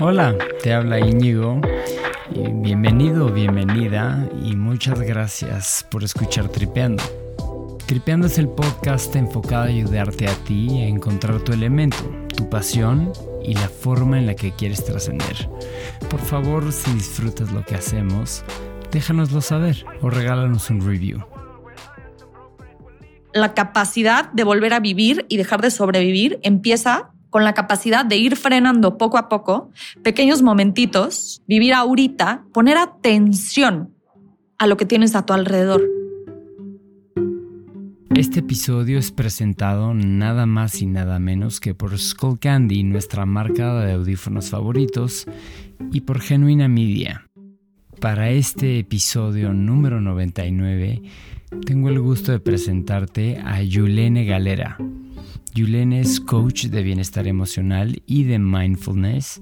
Hola, te habla Íñigo. Bienvenido, bienvenida y muchas gracias por escuchar Tripeando. Tripeando es el podcast enfocado a ayudarte a ti a encontrar tu elemento, tu pasión y la forma en la que quieres trascender. Por favor, si disfrutas lo que hacemos, déjanoslo saber o regálanos un review. La capacidad de volver a vivir y dejar de sobrevivir empieza con la capacidad de ir frenando poco a poco, pequeños momentitos, vivir ahorita, poner atención a lo que tienes a tu alrededor. Este episodio es presentado nada más y nada menos que por Skull Candy, nuestra marca de audífonos favoritos, y por Genuina Media. Para este episodio número 99, tengo el gusto de presentarte a Yulene Galera. Yulene es coach de bienestar emocional y de mindfulness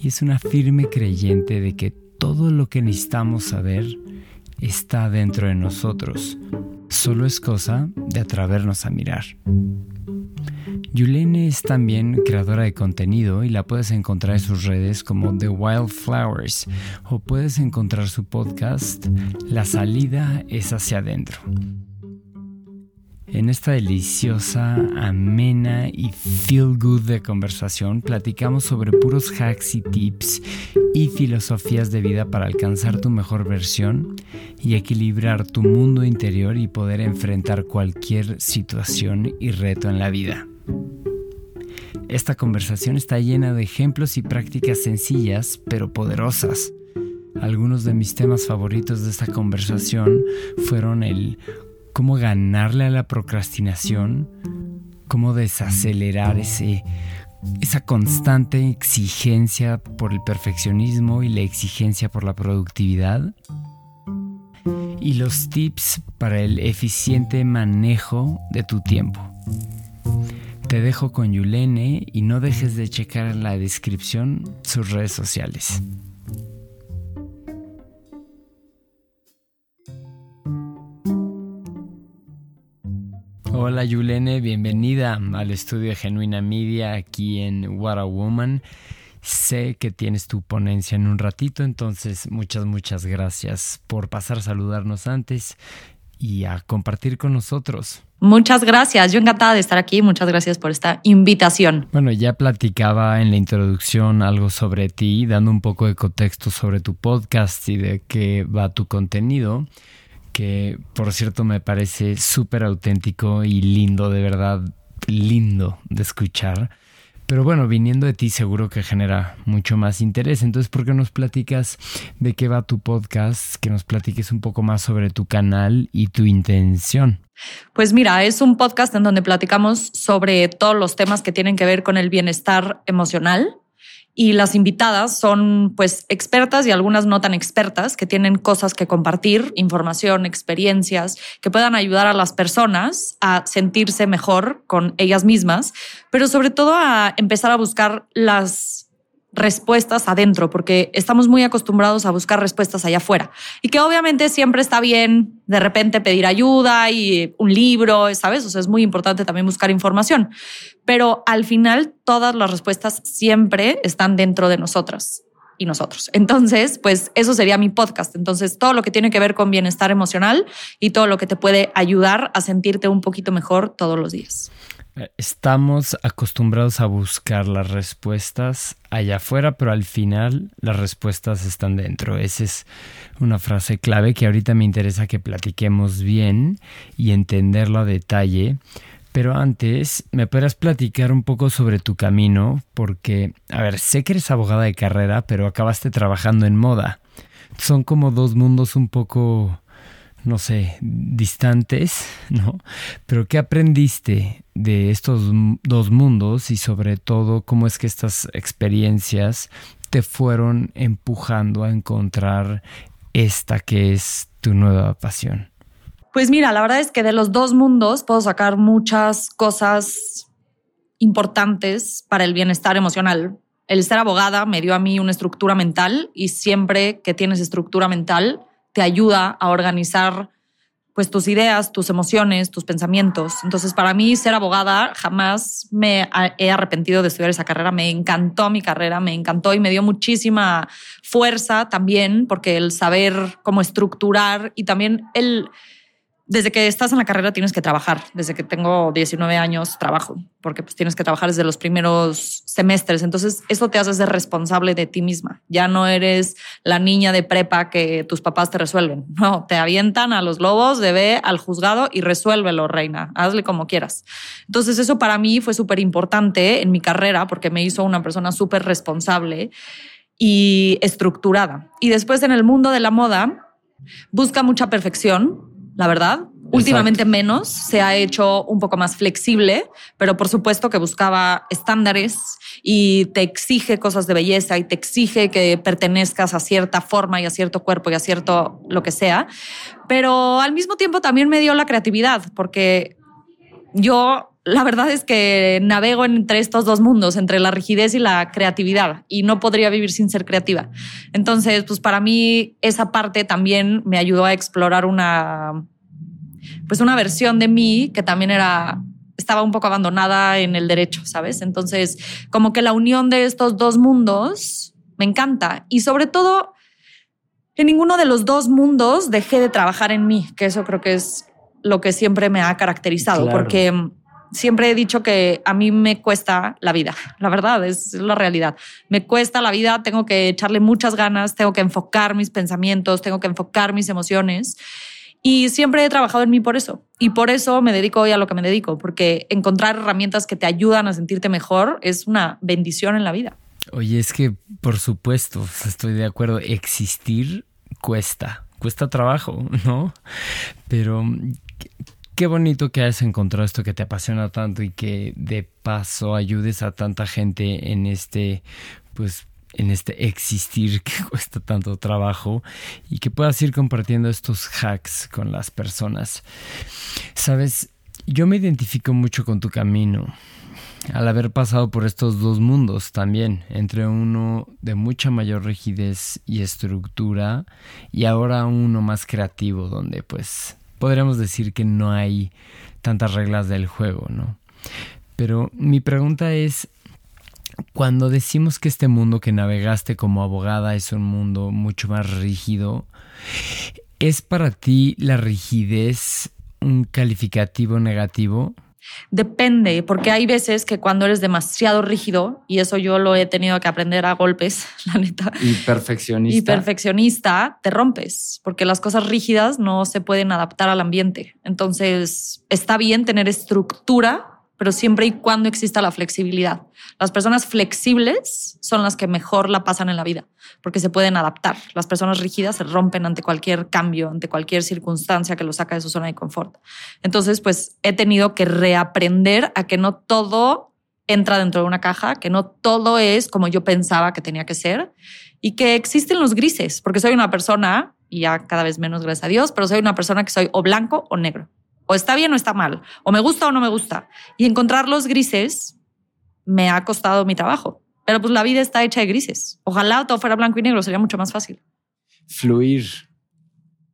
y es una firme creyente de que todo lo que necesitamos saber está dentro de nosotros. Solo es cosa de atrevernos a mirar. Yulene es también creadora de contenido y la puedes encontrar en sus redes como The Wildflowers o puedes encontrar su podcast La salida es hacia adentro. En esta deliciosa, amena y feel good de conversación platicamos sobre puros hacks y tips y filosofías de vida para alcanzar tu mejor versión y equilibrar tu mundo interior y poder enfrentar cualquier situación y reto en la vida. Esta conversación está llena de ejemplos y prácticas sencillas pero poderosas. Algunos de mis temas favoritos de esta conversación fueron el cómo ganarle a la procrastinación, cómo desacelerar ese, esa constante exigencia por el perfeccionismo y la exigencia por la productividad. Y los tips para el eficiente manejo de tu tiempo. Te dejo con Yulene y no dejes de checar en la descripción sus redes sociales. Hola Yulene, bienvenida al estudio de Genuina Media aquí en What a Woman. Sé que tienes tu ponencia en un ratito, entonces muchas, muchas gracias por pasar a saludarnos antes y a compartir con nosotros. Muchas gracias, yo encantada de estar aquí, muchas gracias por esta invitación. Bueno, ya platicaba en la introducción algo sobre ti, dando un poco de contexto sobre tu podcast y de qué va tu contenido que por cierto me parece súper auténtico y lindo, de verdad lindo de escuchar. Pero bueno, viniendo de ti seguro que genera mucho más interés. Entonces, ¿por qué nos platicas de qué va tu podcast? Que nos platiques un poco más sobre tu canal y tu intención. Pues mira, es un podcast en donde platicamos sobre todos los temas que tienen que ver con el bienestar emocional y las invitadas son pues expertas y algunas no tan expertas que tienen cosas que compartir, información, experiencias que puedan ayudar a las personas a sentirse mejor con ellas mismas, pero sobre todo a empezar a buscar las respuestas adentro, porque estamos muy acostumbrados a buscar respuestas allá afuera. Y que obviamente siempre está bien de repente pedir ayuda y un libro, ¿sabes? O sea, es muy importante también buscar información. Pero al final, todas las respuestas siempre están dentro de nosotras y nosotros. Entonces, pues eso sería mi podcast. Entonces, todo lo que tiene que ver con bienestar emocional y todo lo que te puede ayudar a sentirte un poquito mejor todos los días. Estamos acostumbrados a buscar las respuestas allá afuera, pero al final las respuestas están dentro. Esa es una frase clave que ahorita me interesa que platiquemos bien y entenderlo a detalle. Pero antes, ¿me podrás platicar un poco sobre tu camino? Porque, a ver, sé que eres abogada de carrera, pero acabaste trabajando en moda. Son como dos mundos un poco no sé, distantes, ¿no? Pero ¿qué aprendiste de estos dos mundos y sobre todo cómo es que estas experiencias te fueron empujando a encontrar esta que es tu nueva pasión? Pues mira, la verdad es que de los dos mundos puedo sacar muchas cosas importantes para el bienestar emocional. El ser abogada me dio a mí una estructura mental y siempre que tienes estructura mental, te ayuda a organizar pues tus ideas, tus emociones, tus pensamientos. Entonces, para mí ser abogada jamás me he arrepentido de estudiar esa carrera. Me encantó mi carrera, me encantó y me dio muchísima fuerza también, porque el saber cómo estructurar y también el desde que estás en la carrera tienes que trabajar. Desde que tengo 19 años trabajo, porque pues tienes que trabajar desde los primeros semestres. Entonces, eso te hace ser responsable de ti misma. Ya no eres la niña de prepa que tus papás te resuelven. No, te avientan a los lobos, ve al juzgado y resuélvelo, reina. Hazle como quieras. Entonces, eso para mí fue súper importante en mi carrera porque me hizo una persona súper responsable y estructurada. Y después en el mundo de la moda, busca mucha perfección la verdad. Últimamente menos, se ha hecho un poco más flexible, pero por supuesto que buscaba estándares y te exige cosas de belleza y te exige que pertenezcas a cierta forma y a cierto cuerpo y a cierto lo que sea. Pero al mismo tiempo también me dio la creatividad, porque yo la verdad es que navego entre estos dos mundos, entre la rigidez y la creatividad, y no podría vivir sin ser creativa. Entonces, pues para mí esa parte también me ayudó a explorar una, pues una versión de mí que también era estaba un poco abandonada en el derecho, ¿sabes? Entonces, como que la unión de estos dos mundos me encanta y sobre todo en ninguno de los dos mundos dejé de trabajar en mí, que eso creo que es lo que siempre me ha caracterizado, porque siempre he dicho que a mí me cuesta la vida, la verdad, es la realidad. Me cuesta la vida, tengo que echarle muchas ganas, tengo que enfocar mis pensamientos, tengo que enfocar mis emociones. Y siempre he trabajado en mí por eso. Y por eso me dedico hoy a lo que me dedico, porque encontrar herramientas que te ayudan a sentirte mejor es una bendición en la vida. Oye, es que por supuesto, estoy de acuerdo, existir cuesta, cuesta trabajo, ¿no? Pero qué bonito que hayas encontrado esto que te apasiona tanto y que de paso ayudes a tanta gente en este, pues, en este existir que cuesta tanto trabajo y que puedas ir compartiendo estos hacks con las personas. Sabes, yo me identifico mucho con tu camino al haber pasado por estos dos mundos también, entre uno de mucha mayor rigidez y estructura y ahora uno más creativo donde pues podríamos decir que no hay tantas reglas del juego, ¿no? Pero mi pregunta es, cuando decimos que este mundo que navegaste como abogada es un mundo mucho más rígido, ¿es para ti la rigidez un calificativo negativo? Depende, porque hay veces que cuando eres demasiado rígido, y eso yo lo he tenido que aprender a golpes, la neta. Y perfeccionista. Y perfeccionista, te rompes, porque las cosas rígidas no se pueden adaptar al ambiente. Entonces, está bien tener estructura, pero siempre y cuando exista la flexibilidad. Las personas flexibles son las que mejor la pasan en la vida, porque se pueden adaptar. Las personas rígidas se rompen ante cualquier cambio, ante cualquier circunstancia que los saca de su zona de confort. Entonces, pues he tenido que reaprender a que no todo entra dentro de una caja, que no todo es como yo pensaba que tenía que ser y que existen los grises, porque soy una persona, y ya cada vez menos gracias a Dios, pero soy una persona que soy o blanco o negro. O está bien o está mal. O me gusta o no me gusta. Y encontrar los grises me ha costado mi trabajo. Pero pues la vida está hecha de grises. Ojalá todo fuera blanco y negro, sería mucho más fácil. Fluir.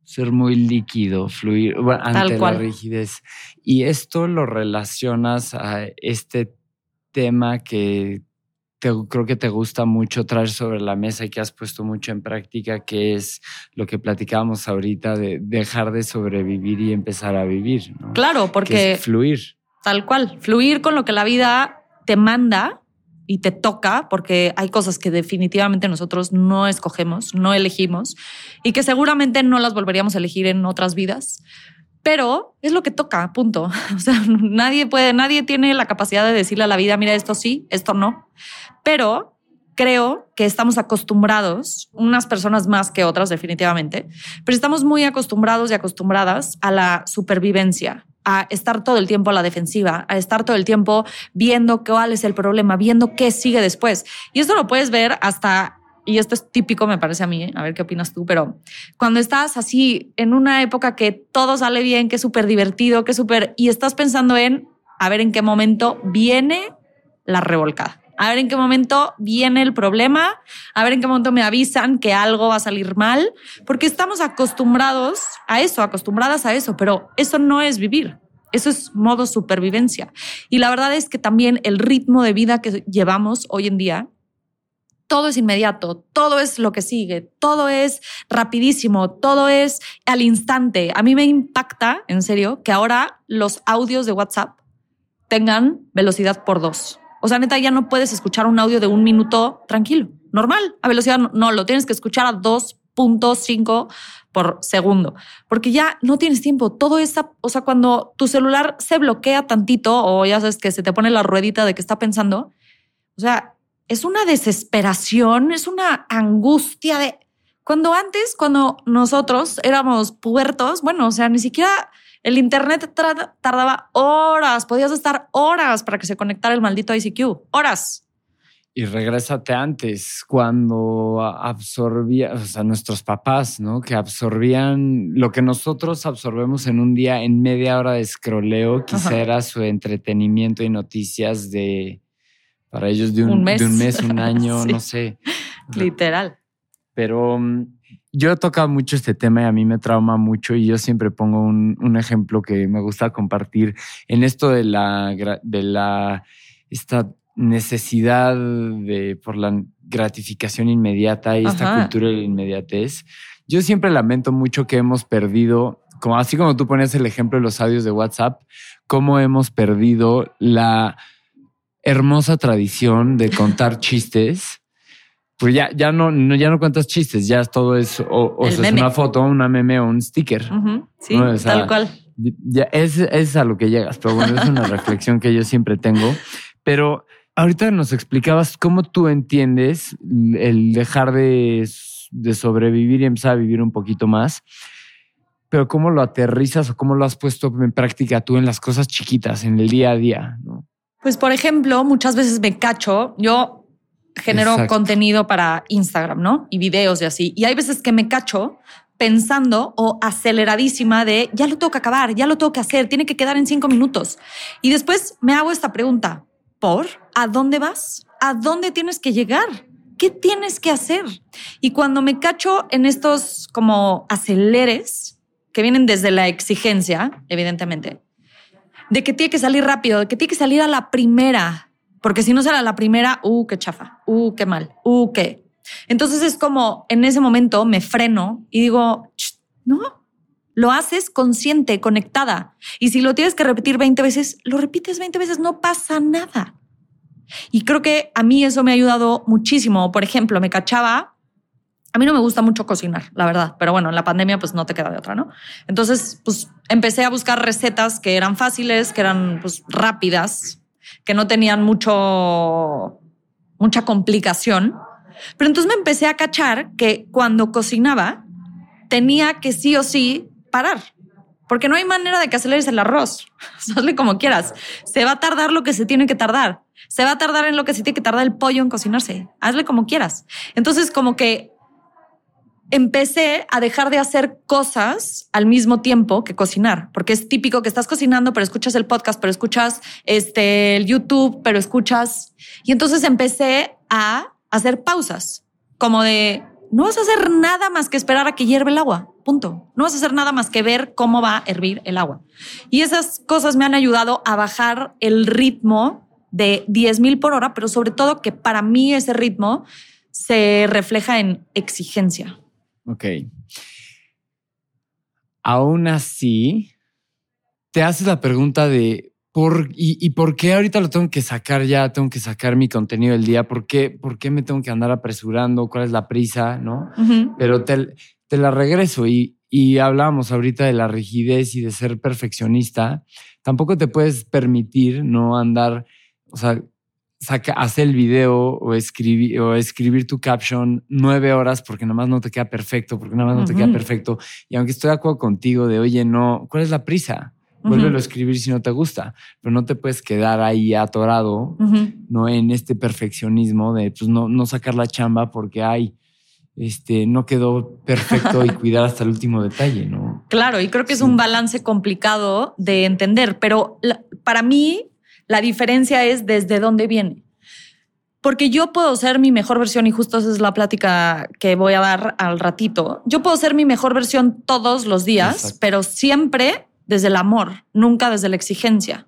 Ser muy líquido, fluir ante la rigidez. Y esto lo relacionas a este tema que creo que te gusta mucho traer sobre la mesa y que has puesto mucho en práctica, que es lo que platicábamos ahorita de dejar de sobrevivir y empezar a vivir. Claro, porque... fluir. Tal cual, fluir con lo que la vida te manda y te toca, porque hay cosas que definitivamente nosotros no escogemos, no elegimos, y que seguramente no las volveríamos a elegir en otras vidas pero es lo que toca, punto. O sea, nadie puede, nadie tiene la capacidad de decirle a la vida, mira, esto sí, esto no. Pero creo que estamos acostumbrados, unas personas más que otras definitivamente, pero estamos muy acostumbrados y acostumbradas a la supervivencia, a estar todo el tiempo a la defensiva, a estar todo el tiempo viendo cuál es el problema, viendo qué sigue después. Y esto lo puedes ver hasta y esto es típico, me parece a mí, ¿eh? a ver qué opinas tú, pero cuando estás así en una época que todo sale bien, que es súper divertido, que es súper, y estás pensando en a ver en qué momento viene la revolcada, a ver en qué momento viene el problema, a ver en qué momento me avisan que algo va a salir mal, porque estamos acostumbrados a eso, acostumbradas a eso, pero eso no es vivir. Eso es modo supervivencia. Y la verdad es que también el ritmo de vida que llevamos hoy en día, todo es inmediato, todo es lo que sigue, todo es rapidísimo, todo es al instante. A mí me impacta, en serio, que ahora los audios de WhatsApp tengan velocidad por dos. O sea, neta, ya no puedes escuchar un audio de un minuto tranquilo, normal, a velocidad no, lo tienes que escuchar a 2.5 por segundo, porque ya no tienes tiempo. Todo esa, o sea, cuando tu celular se bloquea tantito o ya sabes que se te pone la ruedita de que está pensando, o sea, es una desesperación, es una angustia de cuando antes, cuando nosotros éramos puertos, bueno, o sea, ni siquiera el Internet tardaba horas, podías estar horas para que se conectara el maldito ICQ, horas. Y regrésate antes, cuando absorbía, o sea, nuestros papás, ¿no? Que absorbían lo que nosotros absorbemos en un día, en media hora de escroleo, quizá era su entretenimiento y noticias de, para ellos de un, mes, un, año, no sé. Literal. Pero mm, yo he tocado mucho este tema y a mí me trauma mucho y yo siempre pongo un, ejemplo que me gusta compartir en esto de la, de la, esta necesidad de, por la gratificación inmediata y esta cultura de la inmediatez. Yo siempre lamento mucho que hemos perdido, como así como tú pones el ejemplo de los audios de WhatsApp, cómo hemos perdido la hermosa tradición de contar chistes pues ya, ya no, ya no cuentas chistes, ya todo es, o, es una foto, una meme o un sticker. Sí, tal cual. Ya es, es a lo que llegas, pero bueno, es una reflexión que yo siempre tengo. Pero ahorita nos explicabas cómo tú entiendes el dejar de, de sobrevivir y empezar a vivir un poquito más pero cómo lo aterrizas o cómo lo has puesto en práctica tú en las cosas chiquitas, en el día a día, ¿no? Pues, por ejemplo, muchas veces me cacho, yo genero contenido para Instagram, ¿no? Y videos y así. Y hay veces que me cacho pensando o aceleradísima de ya lo tengo que acabar, ya lo tengo que hacer, tiene que quedar en cinco minutos. Y después me hago esta pregunta, ¿por? ¿A dónde vas? ¿A dónde tienes que llegar? ¿Qué tienes que hacer? Y cuando me cacho en estos como aceleres que vienen desde la exigencia, evidentemente, de que tiene que salir rápido, de que tiene que salir a la primera, porque si no será la primera, uh, qué chafa, uh, qué mal, uh, qué. Entonces es como en ese momento me freno y digo, no, lo haces consciente, conectada. Y si lo tienes que repetir 20 veces, lo repites 20 veces, no pasa nada. Y creo que a mí eso me ha ayudado muchísimo. Por ejemplo, me cachaba. A mí no me gusta mucho cocinar, la verdad, pero bueno, en la pandemia pues no te queda de otra, ¿no? Entonces, pues empecé a buscar recetas que eran fáciles, que eran pues rápidas, que no tenían mucho, mucha complicación. Pero entonces me empecé a cachar que cuando cocinaba tenía que sí o sí parar. Porque no hay manera de que aceleres el arroz. Hazle como quieras. Se va a tardar lo que se tiene que tardar. Se va a tardar en lo que se tiene que tardar el pollo en cocinarse. Hazle como quieras. Entonces, como que empecé a dejar de hacer cosas al mismo tiempo que cocinar, porque es típico que estás cocinando, pero escuchas el podcast, pero escuchas este, el YouTube, pero escuchas. Y entonces empecé a hacer pausas, como de, no vas a hacer nada más que esperar a que hierve el agua, punto. No vas a hacer nada más que ver cómo va a hervir el agua. Y esas cosas me han ayudado a bajar el ritmo de 10 mil por hora, pero sobre todo que para mí ese ritmo se refleja en exigencia. Ok. Aún así, te haces la pregunta de ¿por, y, por qué ahorita lo tengo que sacar ya? Tengo que sacar mi contenido del día. ¿Por qué, por qué me tengo que andar apresurando? ¿Cuál es la prisa? ¿No? Pero te, te, la regreso y, y hablábamos ahorita de la rigidez y de ser perfeccionista. Tampoco te puedes permitir no andar, o sea, saca, hacer el video o escribir, o escribir tu caption nueve horas porque nada más no te queda perfecto, porque nada más no te queda perfecto. Y aunque estoy de acuerdo contigo de, oye, no, ¿cuál es la prisa? Vuélvelo a escribir si no te gusta, pero no te puedes quedar ahí atorado, no en este perfeccionismo de pues no, no sacar la chamba porque hay este, no quedó perfecto y cuidar hasta el último detalle, ¿no? Claro, y creo que es un balance complicado de entender, pero para mí la diferencia es desde dónde viene. Porque yo puedo ser mi mejor versión y justo esa es la plática que voy a dar al ratito. Yo puedo ser mi mejor versión todos los días, pero siempre desde el amor, nunca desde la exigencia.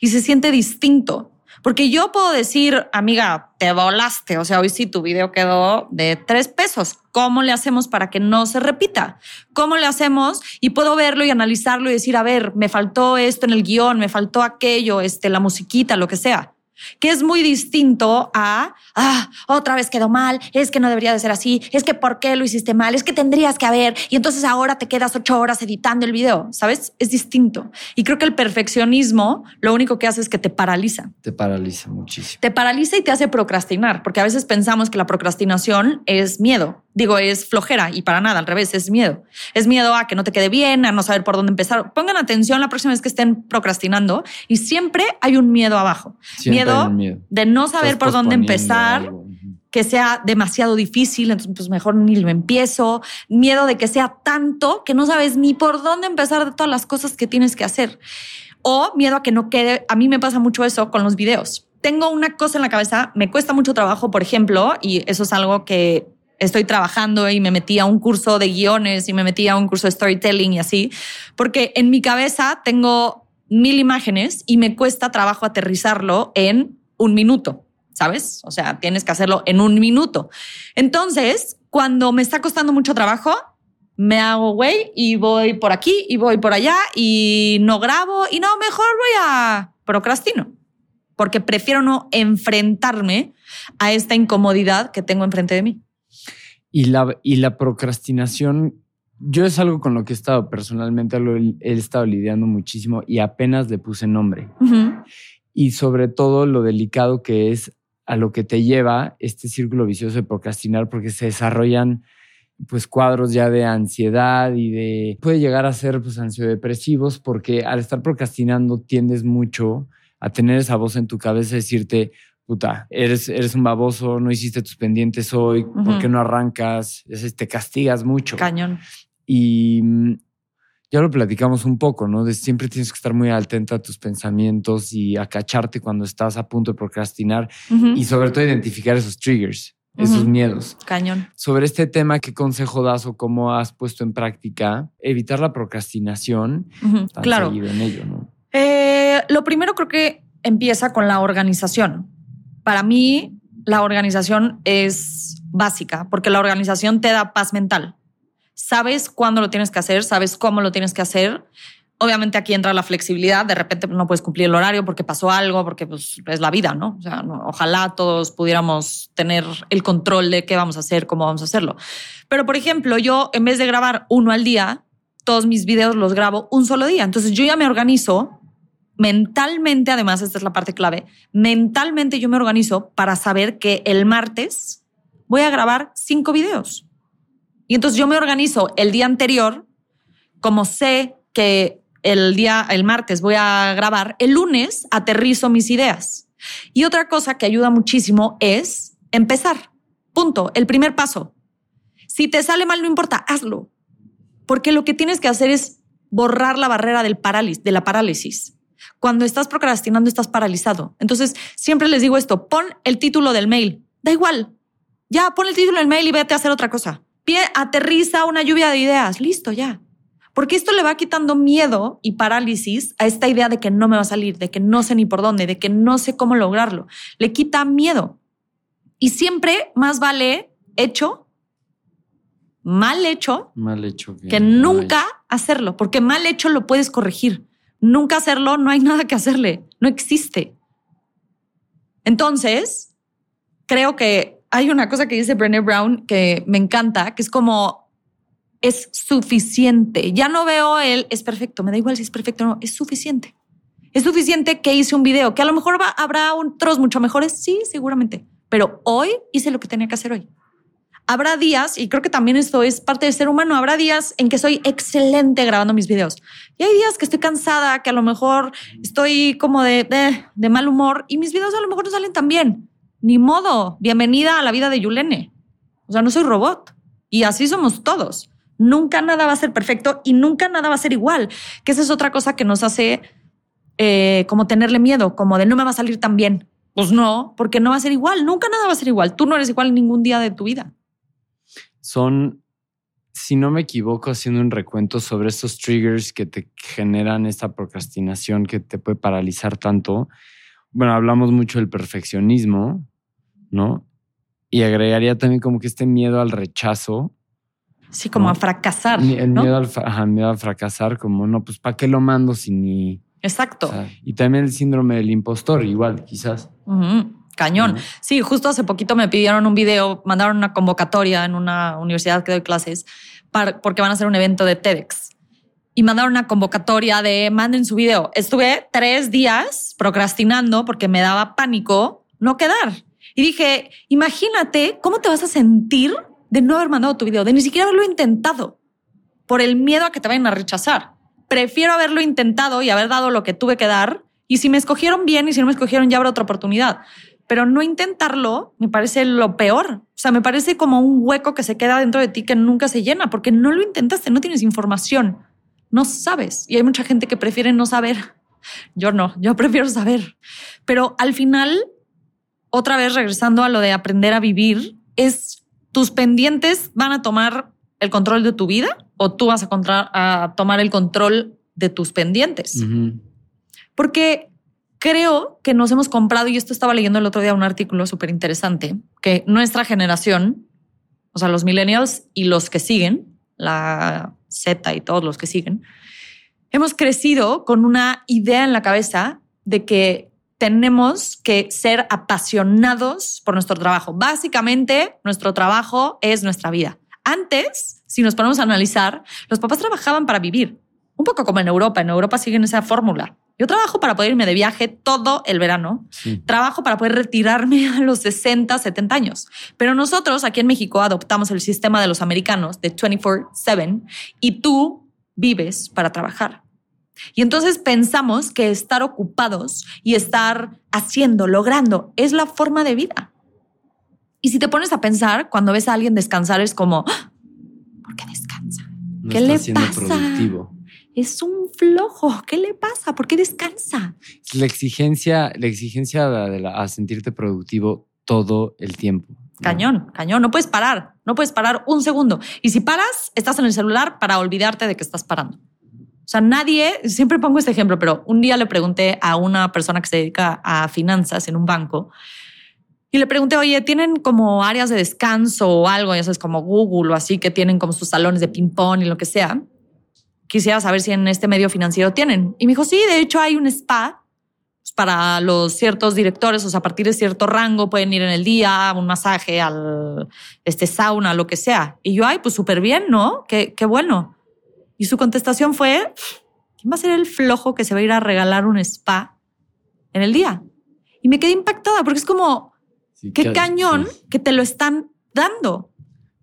Y se siente distinto. Porque yo puedo decir, amiga, te volaste. O sea, hoy sí tu video quedó de tres pesos. ¿Cómo le hacemos para que no se repita? ¿Cómo le hacemos? Y puedo verlo y analizarlo y decir, a ver, me faltó esto en el guion, me faltó aquello, este, la musiquita, lo que sea que es muy distinto a, ah, otra vez quedó mal, es que no debería de ser así, es que por qué lo hiciste mal, es que tendrías que haber, y entonces ahora te quedas ocho horas editando el video, ¿sabes? Es distinto. Y creo que el perfeccionismo lo único que hace es que te paraliza. Te paraliza muchísimo. Te paraliza y te hace procrastinar, porque a veces pensamos que la procrastinación es miedo, digo, es flojera y para nada, al revés, es miedo. Es miedo a que no te quede bien, a no saber por dónde empezar. Pongan atención la próxima vez que estén procrastinando y siempre hay un miedo abajo. Miedo, de no saber por dónde empezar. que sea demasiado difícil, entonces pues mejor ni lo empiezo, miedo de que sea tanto que no sabes ni por dónde empezar de todas las cosas que tienes que hacer. O miedo a que no quede, a mí me pasa mucho eso con los videos. Tengo una cosa en la cabeza, me cuesta mucho trabajo, por ejemplo, y eso es algo que estoy trabajando y me metí a un curso de guiones y me metí a un curso de storytelling y así, porque en mi cabeza tengo mil imágenes y me cuesta trabajo aterrizarlo en un minuto, ¿sabes? O sea, tienes que hacerlo en un minuto. Entonces, cuando me está costando mucho trabajo, me hago güey y voy por aquí y voy por allá y no grabo y no, mejor voy a procrastino, porque prefiero no enfrentarme a esta incomodidad que tengo enfrente de mí. Y la, y la procrastinación, yo es algo con lo que he estado personalmente, lo he, estado lidiando muchísimo y apenas le puse nombre. Y sobre todo lo delicado que es a lo que te lleva este círculo vicioso de procrastinar, porque se desarrollan pues cuadros ya de ansiedad y de puede llegar a ser pues ansiodepresivos porque al estar procrastinando tiendes mucho a tener esa voz en tu cabeza decirte puta, eres, eres un baboso, no hiciste tus pendientes hoy, ¿por qué no arrancas? te castigas mucho. Cañón. Y mm, ya lo platicamos un poco, ¿no? De siempre tienes que estar muy atenta a tus pensamientos y acacharte cuando estás a punto de procrastinar y sobre todo identificar esos triggers, esos miedos. Cañón. Sobre este tema, ¿qué consejo das o cómo has puesto en práctica evitar la procrastinación? claro. En ello, ¿no? Eh, lo primero creo que empieza con la organización para mí la organización es básica porque la organización te da paz mental. Sabes cuándo lo tienes que hacer, sabes cómo lo tienes que hacer. Obviamente aquí entra la flexibilidad, de repente no puedes cumplir el horario porque pasó algo, porque pues, es la vida, ¿no? O sea, ojalá todos pudiéramos tener el control de qué vamos a hacer, cómo vamos a hacerlo. Pero, por ejemplo, yo en vez de grabar uno al día, todos mis videos los grabo un solo día. Entonces yo ya me organizo mentalmente, además, esta es la parte clave, mentalmente yo me organizo para saber que el martes voy a grabar cinco videos. Y entonces yo me organizo el día anterior, como sé que el día, el martes voy a grabar, el lunes aterrizo mis ideas. Y otra cosa que ayuda muchísimo es empezar. Punto. El primer paso. Si te sale mal, no importa, hazlo. Porque lo que tienes que hacer es borrar la barrera del parálisis, de la parálisis. Cuando estás procrastinando, estás paralizado. Entonces, siempre les digo esto, pon el título del mail. Da igual. Ya, pon el título del mail y vete a hacer otra cosa. Pie, aterriza una lluvia de ideas. Listo, ya. Porque esto le va quitando miedo y parálisis a esta idea de que no me va a salir, de que no sé ni por dónde, de que no sé cómo lograrlo. Le quita miedo. Y siempre más vale hecho, mal hecho, mal hecho que nunca hacerlo, porque mal hecho lo puedes corregir nunca hacerlo, no hay nada que hacerle, no existe. Entonces, creo que hay una cosa que dice Brené Brown que me encanta, que es como es suficiente. Ya no veo él, es perfecto, me da igual si es perfecto o no, es suficiente. Es suficiente que hice un video, que a lo mejor habrá otros mucho mejores, sí, seguramente, pero hoy hice lo que tenía que hacer hoy habrá días, y creo que también esto es parte del ser humano, habrá días en que soy excelente grabando mis videos. Y hay días que estoy cansada, que a lo mejor estoy como de, de, mal humor y mis videos a lo mejor no salen tan bien. Ni modo, bienvenida a la vida de Yulene. O sea, no soy robot. Y así somos todos. Nunca nada va a ser perfecto y nunca nada va a ser igual. Que esa es otra cosa que nos hace eh, como tenerle miedo, como de no me va a salir tan bien. Pues no, porque no va a ser igual. Nunca nada va a ser igual. Tú no eres igual ningún día de tu vida. Son, si no me equivoco, haciendo un recuento sobre estos triggers que te generan esta procrastinación que te puede paralizar tanto. Bueno, hablamos mucho del perfeccionismo, ¿no? Y agregaría también como que este miedo al rechazo. Sí, como ¿no? a fracasar. El ¿no? miedo, al, ajá, miedo al fracasar, como no, pues ¿para qué lo mando si ni... Exacto. o sea, y también el síndrome del impostor, igual, quizás. Cañón. Sí, justo hace poquito me pidieron un video, mandaron una convocatoria en una universidad que doy clases para, porque van a hacer un evento de TEDx. Y mandaron una convocatoria de manden su video. Estuve tres días procrastinando porque me daba pánico no quedar. Y dije, imagínate cómo te vas a sentir de no haber mandado tu video, de ni siquiera haberlo intentado, por el miedo a que te vayan a rechazar. Prefiero haberlo intentado y haber dado lo que tuve que dar. Y si me escogieron bien y si no me escogieron, ya habrá otra oportunidad pero no intentarlo me parece lo peor. O sea, me parece como un hueco que se queda dentro de ti que nunca se llena porque no lo intentaste, no tienes información, no sabes. Y hay mucha gente que prefiere no saber. Yo no, yo prefiero saber. Pero al final, otra vez regresando a lo de aprender a vivir, es tus pendientes van a tomar el control de tu vida o tú vas a, contra- a tomar el control de tus pendientes. Porque creo que nos hemos comprado, y esto estaba leyendo el otro día un artículo súper interesante, que nuestra generación, o sea, los millennials y los que siguen, la Z y todos los que siguen, hemos crecido con una idea en la cabeza de que tenemos que ser apasionados por nuestro trabajo. Básicamente, nuestro trabajo es nuestra vida. Antes, si nos ponemos a analizar, los papás trabajaban para vivir, un poco como en Europa. En Europa siguen esa fórmula. Yo trabajo para poder irme de viaje todo el verano. Sí. Trabajo para poder retirarme a los 60, 70 años. Pero nosotros aquí en México adoptamos el sistema de los americanos de 24/7 y tú vives para trabajar. Y entonces pensamos que estar ocupados y estar haciendo, logrando, es la forma de vida. Y si te pones a pensar, cuando ves a alguien descansar, es como, "Ah, ¿por qué descansa? No ¿Qué está le siendo pasa? productivo. Es un flojo. ¿Qué le pasa? ¿Por qué descansa? La exigencia, la exigencia de la- a sentirte productivo todo el tiempo. ¿no? Cañón, cañón. No puedes parar. No puedes parar un segundo. Y si paras, estás en el celular para olvidarte de que estás parando. O sea, nadie, siempre pongo este ejemplo, pero un día le pregunté a una persona que se dedica a finanzas en un banco y le pregunté, oye, ¿tienen como áreas de descanso o algo? Ya sabes, como Google o así, que tienen como sus salones de ping-pong y lo que sea. Quisiera saber si en este medio financiero tienen. Y me dijo, sí, de hecho hay un spa pues, para los ciertos directores, o sea, a partir de cierto rango pueden ir en el día, un masaje, al este sauna, lo que sea. Y yo, ay, pues súper bien, ¿no? Qué, qué bueno. Y su contestación fue, ¿quién va a ser el flojo que se va a ir a regalar un spa en el día? Y me quedé impactada porque es como, Sí, qué cañón sí. que te lo están dando.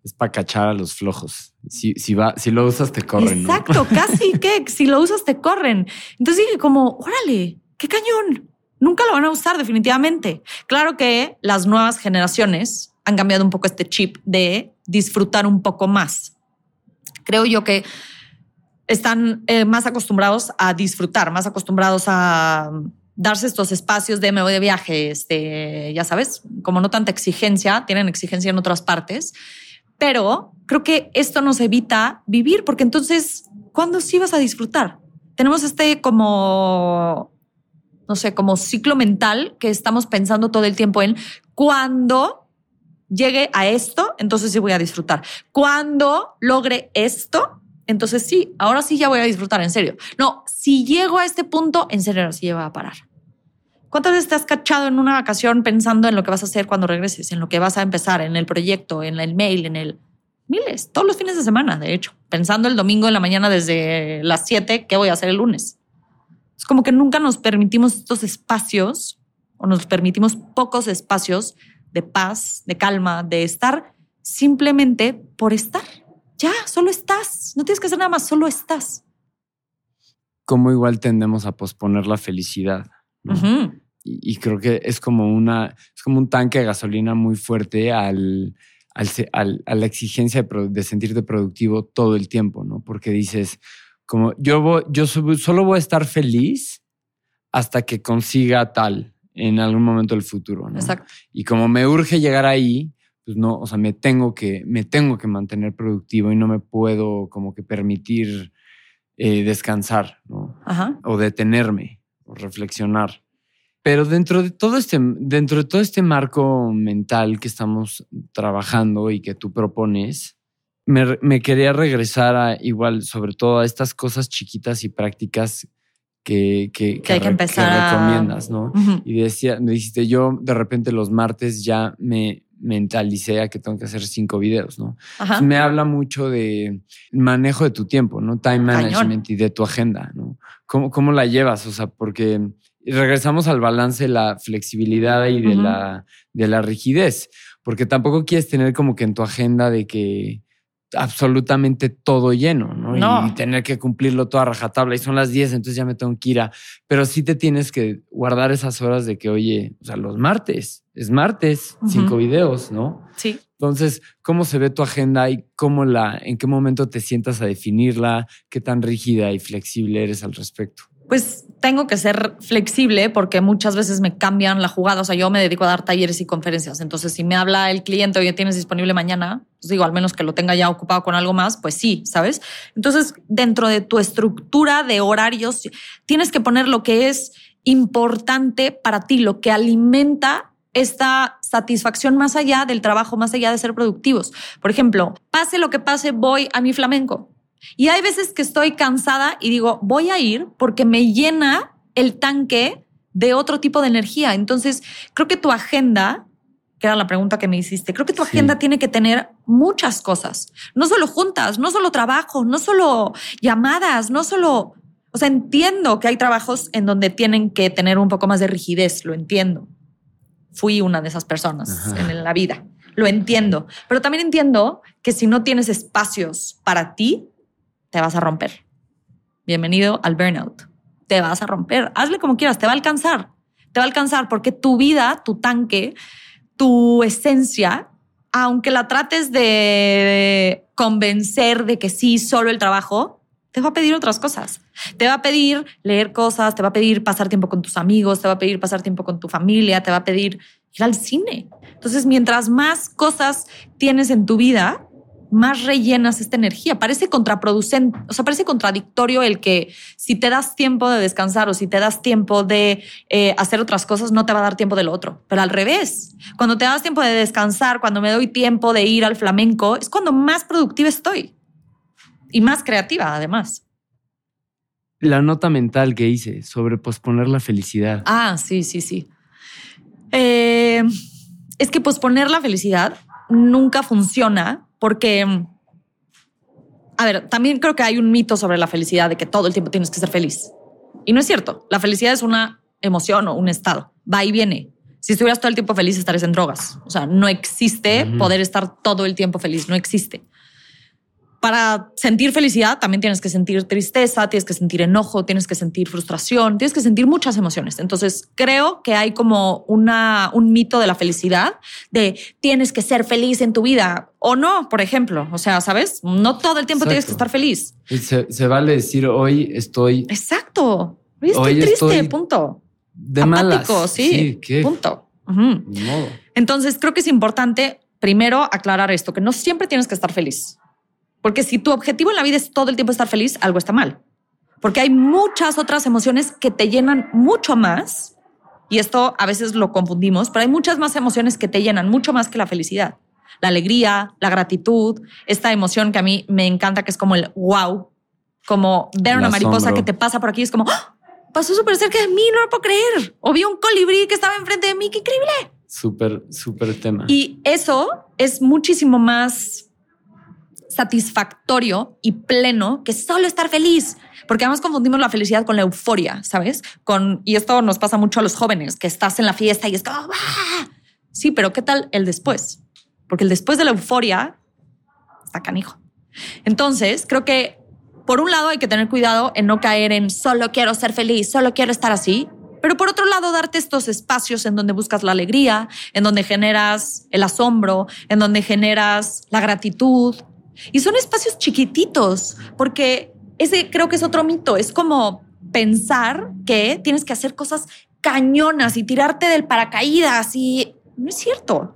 Es para cachar a los flojos. Si, si, va, si lo usas, te corren. ¿no? Exacto, casi que si lo usas te corren. Entonces dije como, órale, qué cañón. Nunca lo van a usar definitivamente. Claro que las nuevas generaciones han cambiado un poco este chip de disfrutar un poco más. Creo yo que están eh, más acostumbrados a disfrutar, más acostumbrados a darse estos espacios de me de viaje, este, ya sabes, como no tanta exigencia, tienen exigencia en otras partes, pero creo que esto nos evita vivir, porque entonces, ¿cuándo sí vas a disfrutar? Tenemos este como, no sé, como ciclo mental que estamos pensando todo el tiempo en cuando llegue a esto, entonces sí voy a disfrutar. Cuando logre esto, entonces sí, ahora sí ya voy a disfrutar, en serio. No, si llego a este punto, en serio, sí ya voy a parar. ¿Cuántas veces te has cachado en una vacación pensando en lo que vas a hacer cuando regreses, en lo que vas a empezar, en el proyecto, en el mail, en el... Miles, todos los fines de semana, de hecho, pensando el domingo en la mañana desde las 7, ¿qué voy a hacer el lunes? Es como que nunca nos permitimos estos espacios o nos permitimos pocos espacios de paz, de calma, de estar simplemente por estar. Ya, solo estás. No tienes que hacer nada más, solo estás. Como igual tendemos a posponer la felicidad. y, y creo que es como una es como un tanque de gasolina muy fuerte al, al al- a la exigencia de, sentirte productivo todo el tiempo, ¿no? Porque dices, como yo, voy- yo so- solo voy a estar feliz hasta que consiga tal. en algún momento del futuro. ¿no? Exacto. Y como me urge llegar ahí, pues no, o sea, me tengo que, me tengo que mantener productivo y no me puedo como que permitir eh, descansar, ¿no? Ajá. O detenerme, o reflexionar. Pero dentro de todo este, dentro de todo este marco mental que estamos trabajando y que tú propones, me, me quería regresar a igual, sobre todo a estas cosas chiquitas y prácticas que, que, Que hay que empezar a- recomiendas, ¿no? Ujú. Y decía, me dijiste, yo de repente los martes ya me mentalicé a que tengo que hacer cinco videos, ¿no? Ajá. Me habla mucho de manejo de tu tiempo, ¿no? Time Cañón. management y de tu agenda, ¿no? ¿Cómo, cómo la llevas? O sea, porque regresamos al balance de la flexibilidad y de, la, de la rigidez, porque tampoco quieres tener como que en tu agenda de que absolutamente todo lleno, ¿no? No. Y tener que cumplirlo toda rajatabla y son las 10, entonces ya me tengo que ir a... Pero sí te tienes que guardar esas horas de que, oye, o sea, los martes, es martes, cinco videos, ¿no? Sí. Entonces, ¿cómo se ve tu agenda y cómo la, en qué momento te sientas a definirla? ¿Qué tan rígida y flexible eres al respecto? Pues tengo que ser flexible porque muchas veces me cambian la jugada. O sea, yo me dedico a dar talleres y conferencias. Entonces, si me habla el cliente, oye, tienes disponible mañana, pues digo, al menos que lo tenga ya ocupado con algo más, pues sí, ¿sabes? Entonces, dentro de tu estructura de horarios, tienes que poner lo que es importante para ti, lo que alimenta esta satisfacción más allá del trabajo, más allá de ser productivos. Por ejemplo, pase lo que pase, voy a mi flamenco. Y hay veces que estoy cansada y digo, voy a ir porque me llena el tanque de otro tipo de energía. Entonces, creo que tu agenda, que era la pregunta que me hiciste, creo que tu Sí. agenda tiene que tener muchas cosas. No solo juntas, no solo trabajo, no solo llamadas, no solo... O sea, entiendo que hay trabajos en donde tienen que tener un poco más de rigidez, lo entiendo. Fui una de esas personas Ajá. en la vida. Lo entiendo. Pero también entiendo que si no tienes espacios para ti, te vas a romper. Bienvenido al burnout. Te vas a romper. Hazle como quieras, te va a alcanzar. Te va a alcanzar porque tu vida, tu tanque, tu esencia, aunque la trates de convencer de que sí, solo el trabajo, te va a pedir otras cosas. Te va a pedir leer cosas, te va a pedir pasar tiempo con tus amigos, te va a pedir pasar tiempo con tu familia, te va a pedir ir al cine. Entonces, mientras más cosas tienes en tu vida, más rellenas esta energía. Parece contraproducente, o sea, parece contradictorio el que si te das tiempo de descansar o si te das tiempo de eh, hacer otras cosas, no te va a dar tiempo del otro. Pero al revés, cuando te das tiempo de descansar, cuando me doy tiempo de ir al flamenco, es cuando más productiva estoy y más creativa además. La nota mental que hice sobre posponer la felicidad. Ah, sí, sí, sí. Eh, es que posponer la felicidad nunca funciona porque, a ver, también creo que hay un mito sobre la felicidad de que todo el tiempo tienes que ser feliz. Y no es cierto. La felicidad es una emoción o un estado. Va y viene. Si estuvieras todo el tiempo feliz, estarías en drogas. O sea, no existe poder estar todo el tiempo feliz. No existe. Para sentir felicidad también tienes que sentir tristeza, tienes que sentir enojo, tienes que sentir frustración, tienes que sentir muchas emociones. Entonces creo que hay como una, un mito de la felicidad de tienes que ser feliz en tu vida o no, por ejemplo. O sea, ¿sabes? No todo el tiempo tienes que estar feliz. Se, se vale decir hoy estoy Exacto. Hoy estoy Hoy triste, estoy punto. de malas. Apático, sí. ¿qué? Punto. Ni modo. Entonces creo que es importante primero aclarar esto, que no siempre tienes que estar feliz. Porque si tu objetivo en la vida es todo el tiempo estar feliz, algo está mal. Porque hay muchas otras emociones que te llenan mucho más. Y esto a veces lo confundimos, pero hay muchas más emociones que te llenan mucho más que la felicidad. La alegría, la gratitud, esta emoción que a mí me encanta, que es como el wow, como ver una mariposa que te pasa por aquí, es como, ¡Ah! pasó súper cerca de mí, no lo puedo creer. O vi un colibrí que estaba enfrente de mí, qué increíble. Súper, súper tema. Y eso es muchísimo más satisfactorio y pleno que solo estar feliz. Porque además confundimos la felicidad con la euforia, ¿sabes? Con, y esto nos pasa mucho a los jóvenes, que estás en la fiesta y es como, ¡ah! Sí, pero ¿qué tal el después? Porque el después de la euforia está canijo. Entonces, creo que por un lado hay que tener cuidado en no caer en solo quiero ser feliz, solo quiero estar así. Pero por otro lado, darte estos espacios en donde buscas la alegría, en donde generas el asombro, en donde generas la gratitud. Y son espacios chiquititos, porque ese creo que es otro mito. Es como pensar que tienes que hacer cosas cañonas y tirarte del paracaídas y no es cierto.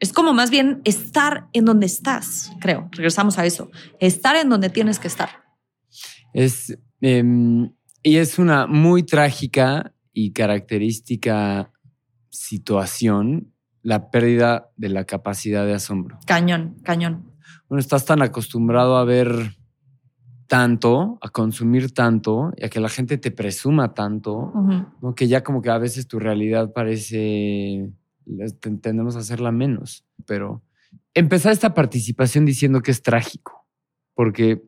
Es como más bien estar en donde estás, creo. Regresamos a eso. Estar en donde tienes que estar. Es, em, y es una muy trágica y característica situación la pérdida de la capacidad de asombro. Cañón, cañón. Bueno, estás tan acostumbrado a ver tanto, a consumir tanto y a que la gente te presuma tanto, que ya como que a veces tu realidad parece, tendemos a hacerla menos. Pero empezar esta participación diciendo que es trágico, porque,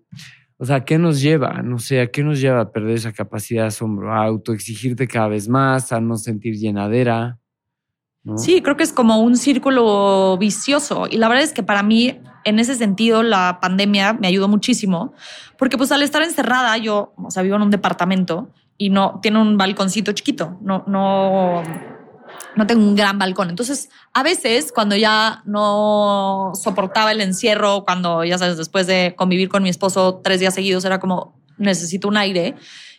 o sea, ¿qué nos lleva? No sé, ¿a qué nos lleva a perder esa capacidad de asombro? A autoexigirte cada vez más, a no sentir llenadera. Sí, creo que es como un círculo vicioso. Y la verdad es que para mí, en ese sentido, la pandemia me ayudó muchísimo, porque pues al estar encerrada, yo, o sea, vivo en un departamento y no tiene un balconcito chiquito, no, no, no tengo un gran balcón. Entonces, a veces cuando ya no soportaba el encierro, cuando ya sabes, después de convivir con mi esposo tres días seguidos, era como necesito un aire,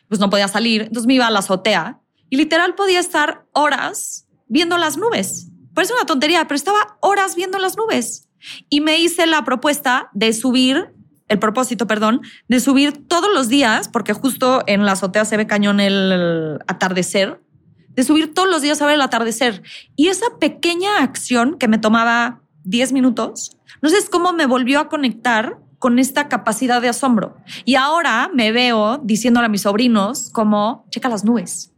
pues no podía salir. Entonces me iba a la azotea y literal podía estar horas viendo las nubes. Parece una tontería, pero estaba horas viendo las nubes. Y me hice la propuesta de subir, el propósito, perdón, de subir todos los días, porque justo en la azotea se ve cañón el atardecer, de subir todos los días a ver el atardecer. Y esa pequeña acción que me tomaba 10 minutos, no sé cómo me volvió a conectar con esta capacidad de asombro. Y ahora me veo diciéndole a mis sobrinos como, checa las nubes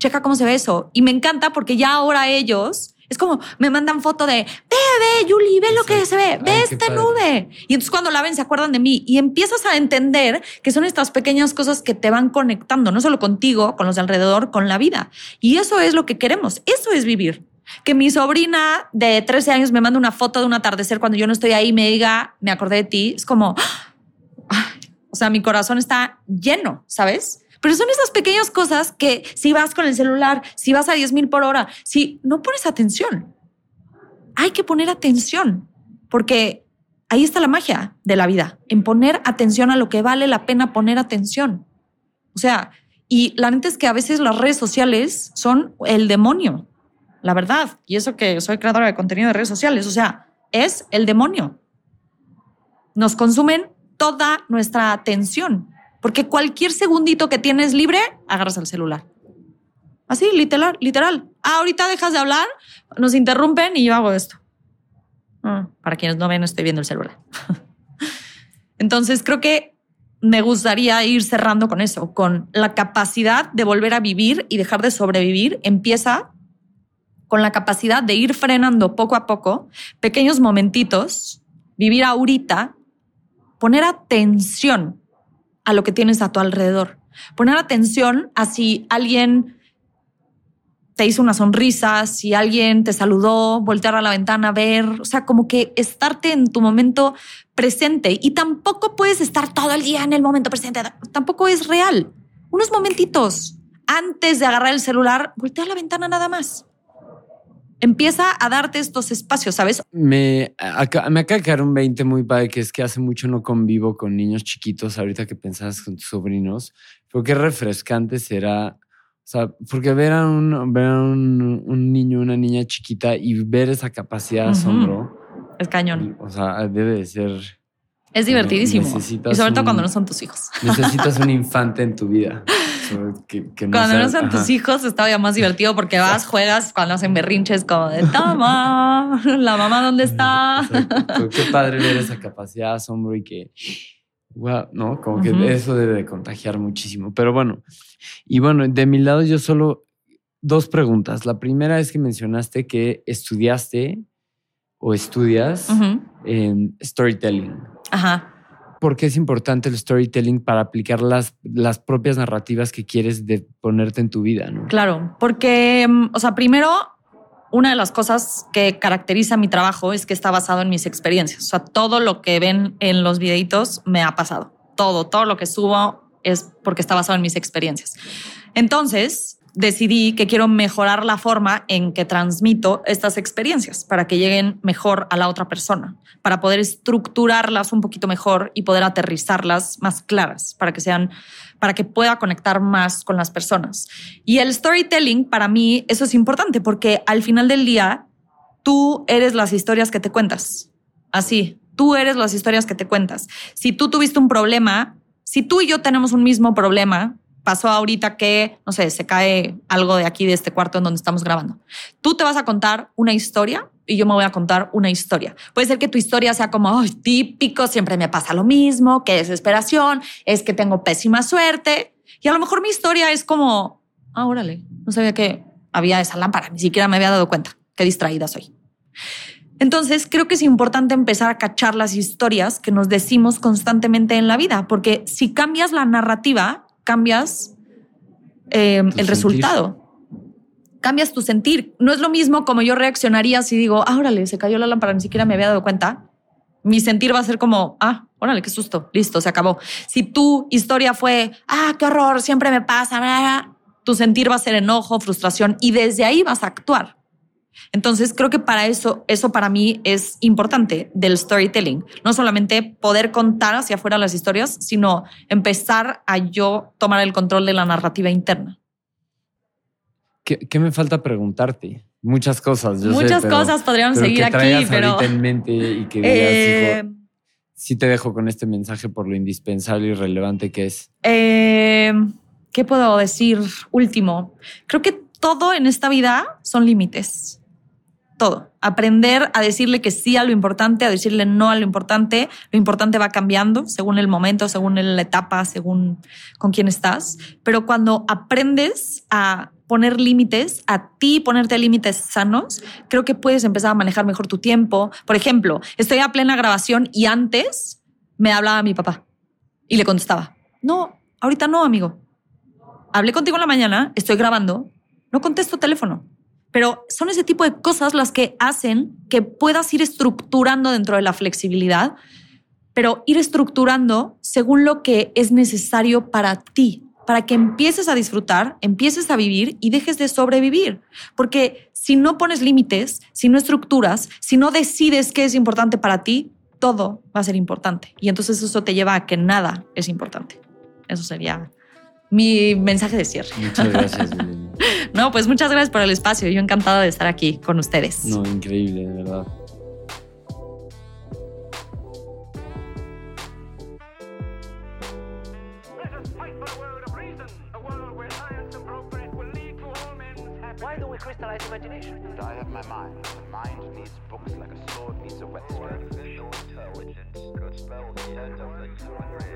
checa cómo se ve eso. Y me encanta porque ya ahora ellos es como me mandan foto de ve, ve, Yuli, ve lo que se ve, ve esta nube. Y entonces cuando la ven se acuerdan de mí y empiezas a entender que son estas pequeñas cosas que te van conectando, no solo contigo, con los de alrededor, con la vida. Y eso es lo que queremos. Eso es vivir. Que mi sobrina de 13 años me manda una foto de un atardecer cuando yo no estoy ahí y me diga, me acordé de ti. Es como, ¡ah! o sea, mi corazón está lleno, ¿sabes? Pero son esas pequeñas cosas que si vas con el celular, si vas a 10 mil por hora, si no pones atención, hay que poner atención porque ahí está la magia de la vida, en poner atención a lo que vale la pena poner atención. O sea, y la neta es que a veces las redes sociales son el demonio, la verdad. Y eso que soy creadora de contenido de redes sociales, o sea, es el demonio. Nos consumen toda nuestra atención. Porque cualquier segundito que tienes libre, agarras el celular. Así, literal, literal. Ah, ahorita dejas de hablar, nos interrumpen y yo hago esto. Ah, para quienes no ven, estoy viendo el celular. Entonces, creo que me gustaría ir cerrando con eso, con la capacidad de volver a vivir y dejar de sobrevivir. Empieza con la capacidad de ir frenando poco a poco, pequeños momentitos, vivir ahorita, poner atención a lo que tienes a tu alrededor. Poner atención a si alguien te hizo una sonrisa, si alguien te saludó, voltear a la ventana, ver, o sea, como que estarte en tu momento presente y tampoco puedes estar todo el día en el momento presente, tampoco es real. Unos momentitos antes de agarrar el celular, voltea a la ventana nada más empieza a darte estos espacios, ¿sabes? Me, me acaba de caer un 20 muy padre, que es que hace mucho no convivo con niños chiquitos, ahorita que pensabas con tus sobrinos, pero qué refrescante será, o sea, porque ver a un, ver un, un niño, una niña chiquita y ver esa capacidad de asombro. Es cañón. O sea, debe de ser es divertidísimo. y sobre todo cuando no son tus hijos. Necesitas un infante en tu vida. Cuando no son tus hijos está ya más divertido porque vas, juegas, cuando hacen berrinches como de toma, la mamá dónde está. Qué padre ver esa capacidad, asombro y que, ¿no? Como que eso debe de contagiar muchísimo. Pero bueno, y bueno, de mi lado yo solo dos preguntas. La primera es que mencionaste que estudiaste o estudias en storytelling. Ajá. ¿Por qué es importante el storytelling para aplicar las, las propias narrativas que quieres de ponerte en tu vida? ¿no? Claro, porque, mm, o sea, primero, una de las cosas que caracteriza mi trabajo es que está basado en mis experiencias. O sea, todo lo que ven en los videitos me ha pasado. Todo, todo lo que subo es porque está basado en mis experiencias. Entonces, decidí que quiero mejorar la forma en que transmito estas experiencias para que lleguen mejor a la otra persona, para poder estructurarlas un poquito mejor y poder aterrizarlas más claras, para que sean para que pueda conectar más con las personas. Y el storytelling, para mí, eso es importante porque al final del día, tú eres las historias que te cuentas. Así, tú eres las historias que te cuentas. Si tú tuviste un problema, si tú y yo tenemos un mismo problema, pasó ahorita que, no sé, se cae algo de aquí, de este cuarto en donde estamos grabando. Tú te vas a contar una historia y yo me voy a contar una historia. Puede ser que tu historia sea como típico, siempre me pasa lo mismo, qué desesperación, es que tengo pésima suerte. Y a lo mejor mi historia es como, ah, órale, no sabía que había esa lámpara, ni siquiera me había dado cuenta, qué distraída soy. Entonces, creo que es importante empezar a cachar las historias que nos decimos constantemente en la vida, porque si cambias la narrativa, cambias eh, el resultado. Cambias tu sentir. No es lo mismo como yo reaccionaría si digo, ah, órale, se cayó la lámpara, ni siquiera me había dado cuenta. Mi sentir va a ser como, ah, órale, qué susto, listo, se acabó. Si tu historia fue, ah, qué horror, siempre me pasa, tu sentir va a ser enojo, frustración y desde ahí vas a actuar. Entonces creo que para eso, eso para mí es importante del storytelling. No solamente poder contar hacia afuera las historias, sino empezar a yo tomar el control de la narrativa interna. ¿Qué, me falta preguntarte? Muchas cosas. Muchas cosas podríamos seguir aquí, pero. en mente y que digas, eh, sí te dejo con este mensaje por lo indispensable y relevante que es. Eh, ¿Qué puedo decir? Último. Creo que todo en esta vida son límites todo. Aprender a decirle que sí a lo importante, a decirle no a lo importante. Lo importante va cambiando según el momento, según la etapa, según con quién estás. Pero cuando aprendes a poner límites, a ti ponerte límites sanos, creo que puedes empezar a manejar mejor tu tiempo. Por ejemplo, estoy a plena grabación y antes me hablaba mi papá y le contestaba, no, ahorita no, amigo. Hablé contigo en la mañana, estoy grabando, no contesto teléfono pero son ese tipo de cosas las que hacen que puedas ir estructurando dentro de la flexibilidad, pero ir estructurando según lo que es necesario para ti, para que empieces a disfrutar, empieces a vivir y dejes de sobrevivir. Porque si no pones límites, si no estructuras, si no decides qué es importante para ti, todo va a ser importante. Y entonces eso te lleva a que nada es importante. Eso sería mi mensaje de cierre. Muchas gracias. no, pues muchas gracias por el espacio. Yo encantada de estar aquí con ustedes. No, increíble, de verdad. Why do we crystallize imagination? I have my mind. The mind needs books like a sword needs a whetstone. Artificial intelligence could spell the end of the human race.